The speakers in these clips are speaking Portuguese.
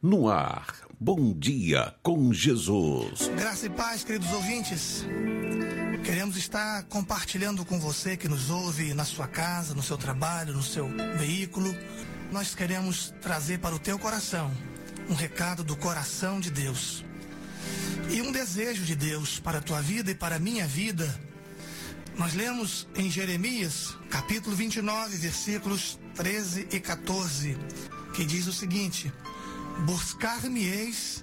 No ar, bom dia com Jesus. Graça e paz, queridos ouvintes. Queremos estar compartilhando com você que nos ouve na sua casa, no seu trabalho, no seu veículo. Nós queremos trazer para o teu coração um recado do coração de Deus e um desejo de Deus para a tua vida e para a minha vida. Nós lemos em Jeremias, capítulo 29, versículos 13 e 14, que diz o seguinte: Buscar-me-eis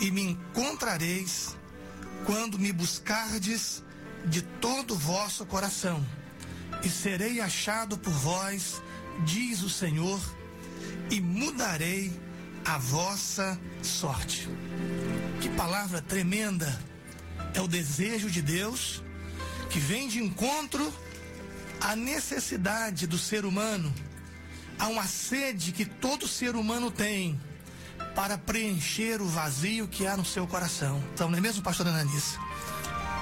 e me encontrareis quando me buscardes de todo o vosso coração, e serei achado por vós, diz o Senhor, e mudarei a vossa sorte. Que palavra tremenda! É o desejo de Deus que vem de encontro à necessidade do ser humano, a uma sede que todo ser humano tem para preencher o vazio que há no seu coração. Então, não é mesmo, pastor Ananias?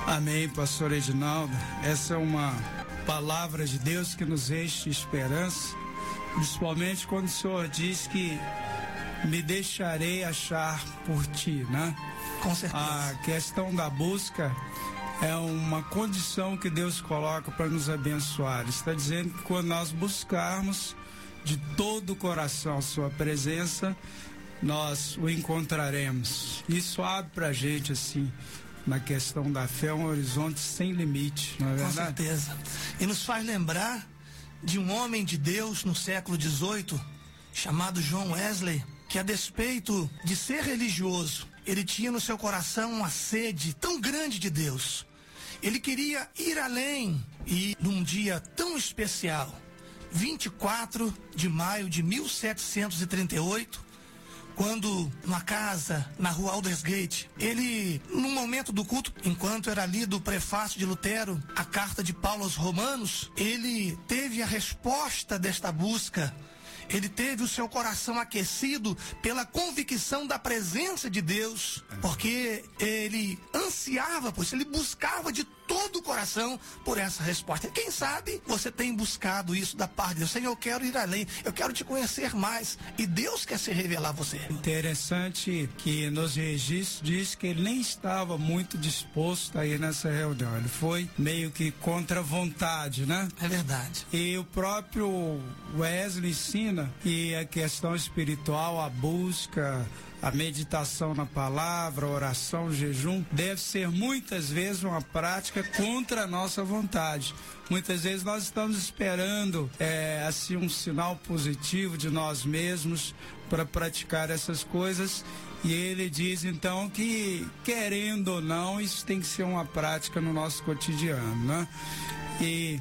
Amém, pastor Edinaldo. Essa é uma palavra de Deus que nos enche de esperança, principalmente quando o Senhor diz que me deixarei achar por ti, né? Com certeza. A questão da busca é uma condição que Deus coloca para nos abençoar. Está dizendo que quando nós buscarmos de todo o coração a sua presença, nós o encontraremos. Isso abre para a gente, assim, na questão da fé, um horizonte sem limite, não é verdade? Com certeza. E nos faz lembrar de um homem de Deus no século XVIII, chamado John Wesley, que a despeito de ser religioso, ele tinha no seu coração uma sede tão grande de Deus. Ele queria ir além e num dia tão especial, 24 de maio de 1738, quando na casa, na rua Aldersgate, ele, no momento do culto, enquanto era lido o prefácio de Lutero, a carta de Paulo aos Romanos, ele teve a resposta desta busca. Ele teve o seu coração aquecido pela convicção da presença de Deus, porque ele ansiava por isso, ele buscava de todo o coração por essa resposta. E quem sabe você tem buscado isso da parte de Deus. Senhor, eu quero ir além, eu quero te conhecer mais. E Deus quer se revelar a você. Interessante que nos registros diz que ele nem estava muito disposto a ir nessa reunião. Ele foi meio que contra a vontade, né? É verdade. E o próprio Wesley ensina que a questão espiritual, a busca, a meditação na palavra, a oração, o jejum, deve ser muitas vezes uma prática contra a nossa vontade. Muitas vezes nós estamos esperando é, assim um sinal positivo de nós mesmos para praticar essas coisas. E ele diz então que, querendo ou não, isso tem que ser uma prática no nosso cotidiano, né? E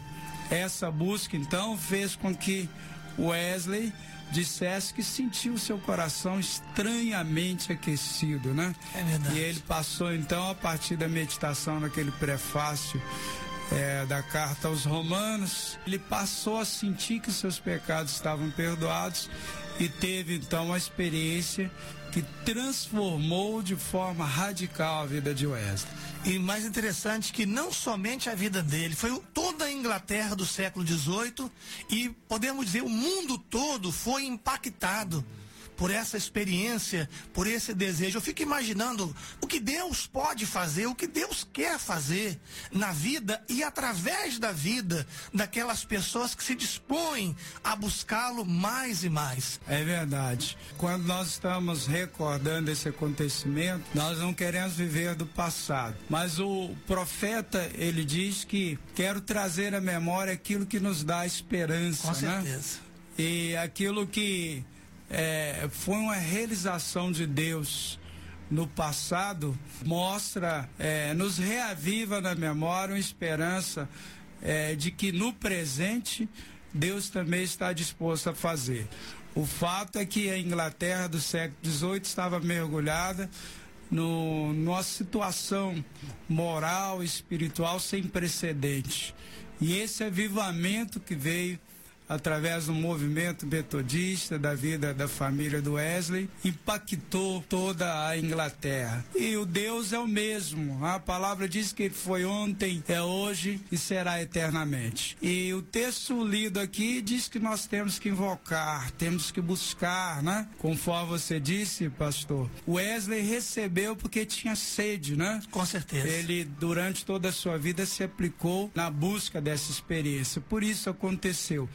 essa busca então fez com que Wesley dissesse que sentiu seu coração estranhamente aquecido, né? É verdade. E ele passou então a partir da meditação naquele prefácio é, da carta aos Romanos, ele passou a sentir que seus pecados estavam perdoados e teve então uma experiência que transformou de forma radical a vida de Wesley. E mais interessante que não somente a vida dele, foi Inglaterra do século XVIII e podemos dizer o mundo todo foi impactado por essa experiência, por esse desejo. Eu fico imaginando o que Deus pode fazer, o que Deus quer fazer na vida e através da vida daquelas pessoas que se dispõem a buscá-lo mais e mais. É verdade. Quando nós estamos recordando esse acontecimento, nós não queremos viver do passado. Mas o profeta, ele diz que quero trazer à memória aquilo que nos dá esperança, Com né? certeza. E aquilo que é, foi uma realização de Deus no passado, mostra, é, nos reaviva na memória uma esperança é, de que no presente Deus também está disposto a fazer. O fato é que a Inglaterra do século XVIII estava mergulhada no, numa situação moral espiritual sem precedente. E esse avivamento que veio através do movimento metodista da vida da família do Wesley, impactou toda a Inglaterra. E o Deus é o mesmo. A palavra diz que foi ontem, é hoje e será eternamente. E o texto lido aqui diz que nós temos que invocar, temos que buscar, né? Conforme você disse, pastor, Wesley recebeu porque tinha sede, né? Com certeza. Ele, durante toda a sua vida, se aplicou na busca dessa experiência. Por isso aconteceu.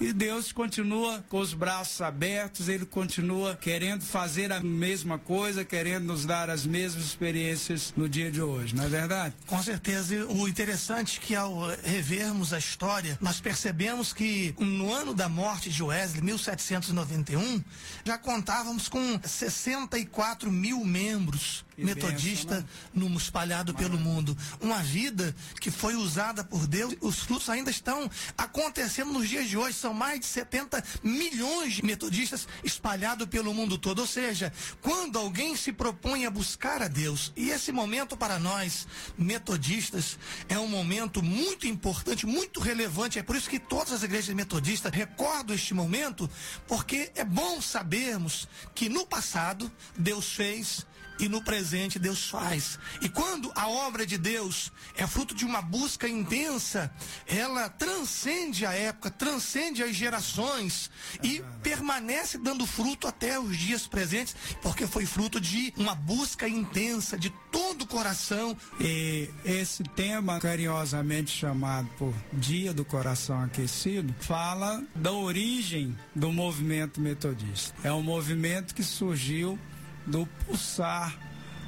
E Deus continua com os braços abertos, Ele continua querendo fazer a mesma coisa, querendo nos dar as mesmas experiências no dia de hoje, não é verdade? Com certeza. E o interessante é que ao revermos a história, nós percebemos que no ano da morte de Wesley, 1791, já contávamos com 64 mil membros metodista benção, né? no espalhado pelo mundo. Uma vida que foi usada por Deus. Os frutos ainda estão acontecendo nos dias de hoje. São mais de 70 milhões de metodistas espalhados pelo mundo todo. Ou seja, quando alguém se propõe a buscar a Deus, e esse momento para nós, metodistas, é um momento muito importante, muito relevante. É por isso que todas as igrejas metodistas recordam este momento, porque é bom sabermos que no passado Deus fez e no presente Deus faz. E quando a obra de Deus é fruto de uma busca intensa, ela transcende a época, transcende as gerações e permanece dando fruto até os dias presentes, porque foi fruto de uma busca intensa de todo o coração. E esse tema, carinhosamente chamado por Dia do Coração Aquecido, fala da origem do movimento metodista. É um movimento que surgiu do pulsar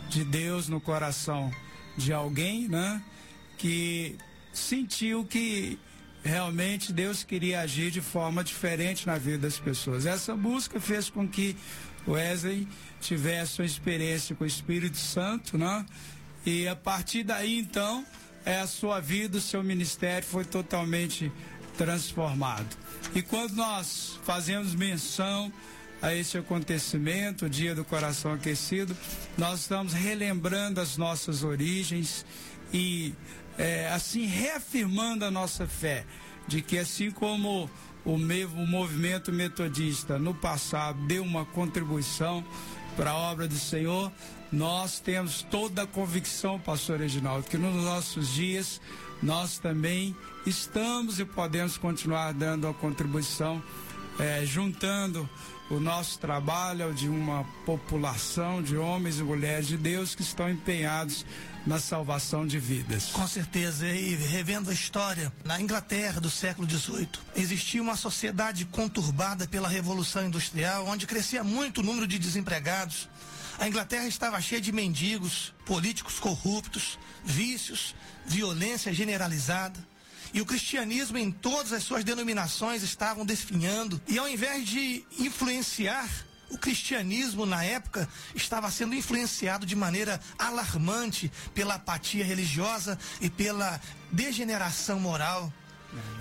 de Deus no coração de alguém, né? Que sentiu que realmente Deus queria agir de forma diferente na vida das pessoas. Essa busca fez com que Wesley tivesse uma experiência com o Espírito Santo, né? E a partir daí, então, é, a sua vida, o seu ministério foi totalmente transformado. E quando nós fazemos menção a esse acontecimento, o Dia do Coração Aquecido, nós estamos relembrando as nossas origens e é, assim reafirmando a nossa fé de que assim como o, o movimento metodista no passado deu uma contribuição para a obra do Senhor, nós temos toda a convicção, pastor Reginaldo, que nos nossos dias nós também estamos e podemos continuar dando a contribuição, é, juntando o nosso trabalho de uma população de homens e mulheres de Deus que estão empenhados na salvação de vidas. Com certeza, e revendo a história, na Inglaterra do século XVIII, existia uma sociedade conturbada pela Revolução Industrial, onde crescia muito o número de desempregados. A Inglaterra estava cheia de mendigos, políticos corruptos, vícios, violência generalizada. E o cristianismo em todas as suas denominações estavam definhando. E ao invés de influenciar, o cristianismo na época estava sendo influenciado de maneira alarmante pela apatia religiosa e pela degeneração moral.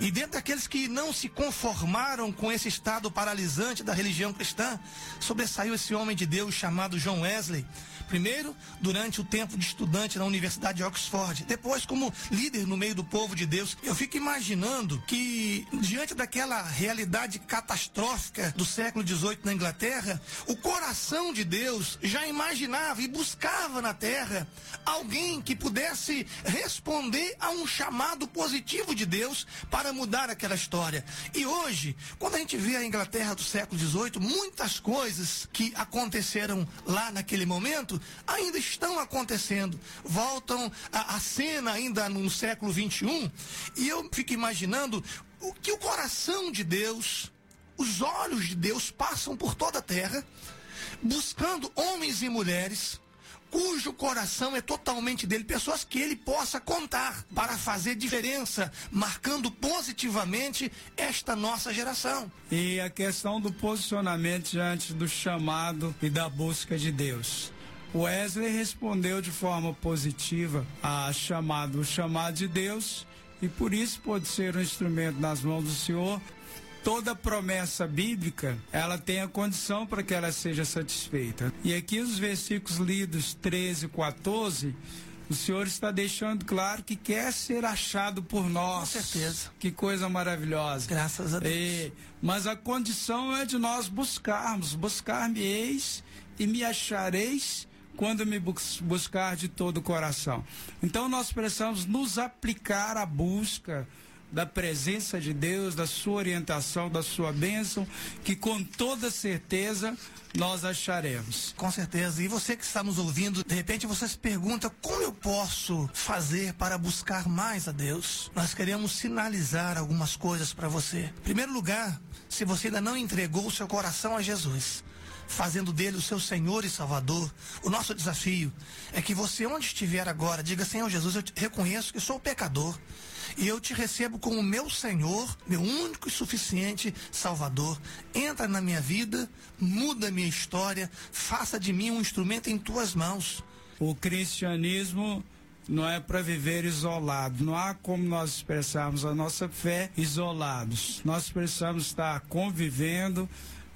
E dentro daqueles que não se conformaram com esse estado paralisante da religião cristã, sobressaiu esse homem de Deus chamado John Wesley, Primeiro, durante o tempo de estudante na Universidade de Oxford. Depois, como líder no meio do povo de Deus. Eu fico imaginando que, diante daquela realidade catastrófica do século XVIII na Inglaterra, o coração de Deus já imaginava e buscava na terra alguém que pudesse responder a um chamado positivo de Deus para mudar aquela história. E hoje, quando a gente vê a Inglaterra do século XVIII, muitas coisas que aconteceram lá naquele momento ainda estão acontecendo. Voltam à cena ainda no século 21. E eu fico imaginando o que o coração de Deus, os olhos de Deus passam por toda a terra, buscando homens e mulheres cujo coração é totalmente dele, pessoas que ele possa contar para fazer diferença, marcando positivamente esta nossa geração. E a questão do posicionamento diante do chamado e da busca de Deus. Wesley respondeu de forma positiva a chamado, o chamado de Deus, e por isso pode ser um instrumento nas mãos do Senhor. Toda promessa bíblica, ela tem a condição para que ela seja satisfeita. E aqui os versículos lidos 13 e 14 o Senhor está deixando claro que quer ser achado por nós. Com certeza. Que coisa maravilhosa. Graças a Deus. E, mas a condição é de nós buscarmos. Buscar-me-eis e me achareis quando me buscar de todo o coração. Então nós precisamos nos aplicar à busca da presença de Deus, da sua orientação, da sua bênção, que com toda certeza nós acharemos. Com certeza. E você que está nos ouvindo, de repente você se pergunta como eu posso fazer para buscar mais a Deus? Nós queremos sinalizar algumas coisas para você. Em primeiro lugar, se você ainda não entregou o seu coração a Jesus, fazendo dele o seu Senhor e Salvador. O nosso desafio é que você, onde estiver agora, diga: Senhor Jesus, eu reconheço que sou pecador e eu te recebo como meu Senhor, meu único e suficiente Salvador. Entra na minha vida, muda a minha história, faça de mim um instrumento em tuas mãos. O cristianismo não é para viver isolado. Não há como nós expressarmos a nossa fé isolados. Nós precisamos estar convivendo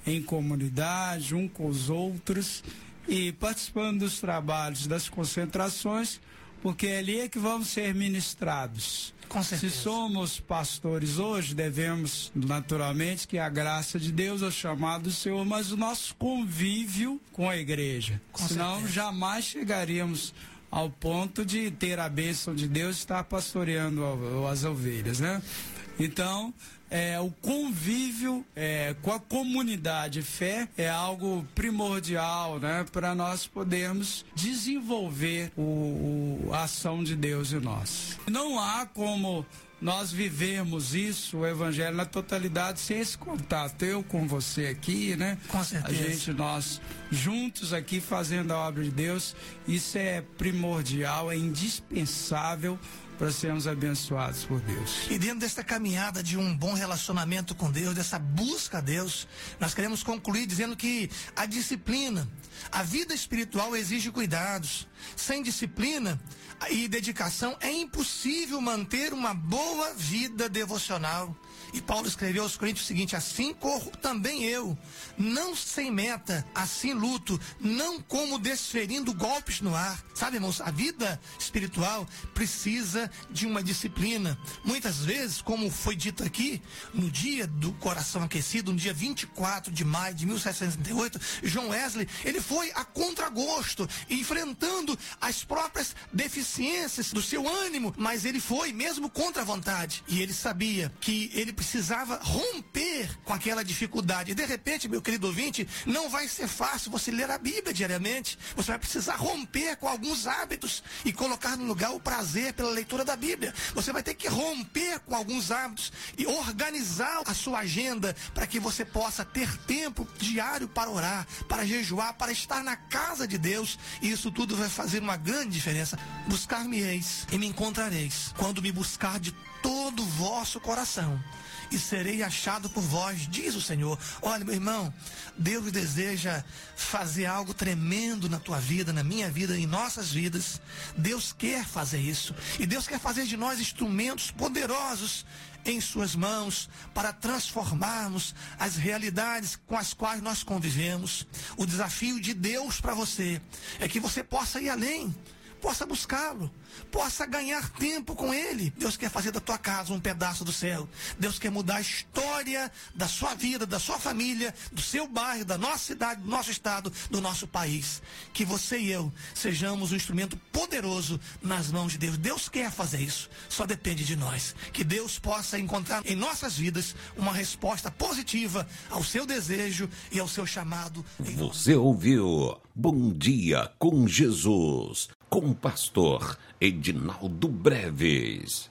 em comunidade, um com os outros e participando dos trabalhos, das concentrações, porque é ali é que vamos ser ministrados. Se somos pastores hoje, devemos naturalmente que a graça de Deus é chamado do Senhor, mas o nosso convívio com a igreja. Com Senão certeza. jamais chegaríamos ao ponto de ter a bênção de Deus e estar pastoreando as ovelhas, né? Então, é, o convívio é, com a comunidade fé é algo primordial né, para nós podermos desenvolver o, o, a ação de Deus em nós. Não há como nós vivemos isso, o evangelho na totalidade, sem esse contato. Eu com você aqui, né? Com certeza. A gente, nós juntos aqui fazendo a obra de Deus, isso é primordial, é indispensável para sermos abençoados por Deus. E dentro desta caminhada de um bom relacionamento com Deus, dessa busca a Deus, nós queremos concluir dizendo que a disciplina, a vida espiritual exige cuidados. Sem disciplina e dedicação é impossível manter uma boa vida devocional. E Paulo escreveu aos Coríntios o seguinte: assim corro também eu, não sem meta, assim luto, não como desferindo golpes no ar. Sabe, irmãos, a vida espiritual precisa de uma disciplina. Muitas vezes, como foi dito aqui, no dia do coração aquecido, no dia 24 de maio de 1768, João Wesley, ele foi a contragosto, enfrentando as próprias deficiências do seu ânimo, mas ele foi mesmo contra a vontade. E ele sabia que ele precisava romper com aquela dificuldade. De repente, meu querido ouvinte, não vai ser fácil você ler a Bíblia diariamente. Você vai precisar romper com alguns hábitos e colocar no lugar o prazer pela leitura da Bíblia. Você vai ter que romper com alguns hábitos e organizar a sua agenda para que você possa ter tempo diário para orar, para jejuar, para estar na casa de Deus. E isso tudo vai fazer uma grande diferença. Buscar-me-eis e me encontrareis quando me buscar de todo o vosso coração e serei achado por vós, diz o Senhor. Olha, meu irmão, Deus deseja fazer algo tremendo na tua vida, na minha vida, em nossas vidas. Deus quer fazer isso. E Deus quer fazer de nós instrumentos poderosos em suas mãos para transformarmos as realidades com as quais nós convivemos. O desafio de Deus para você é que você possa ir além possa buscá-lo, possa ganhar tempo com ele. Deus quer fazer da tua casa um pedaço do céu. Deus quer mudar a história da sua vida, da sua família, do seu bairro, da nossa cidade, do nosso estado, do nosso país. Que você e eu sejamos um instrumento poderoso nas mãos de Deus. Deus quer fazer isso, só depende de nós. Que Deus possa encontrar em nossas vidas uma resposta positiva ao seu desejo e ao seu chamado. Você ouviu Bom Dia com Jesus com o pastor Edinaldo Breves.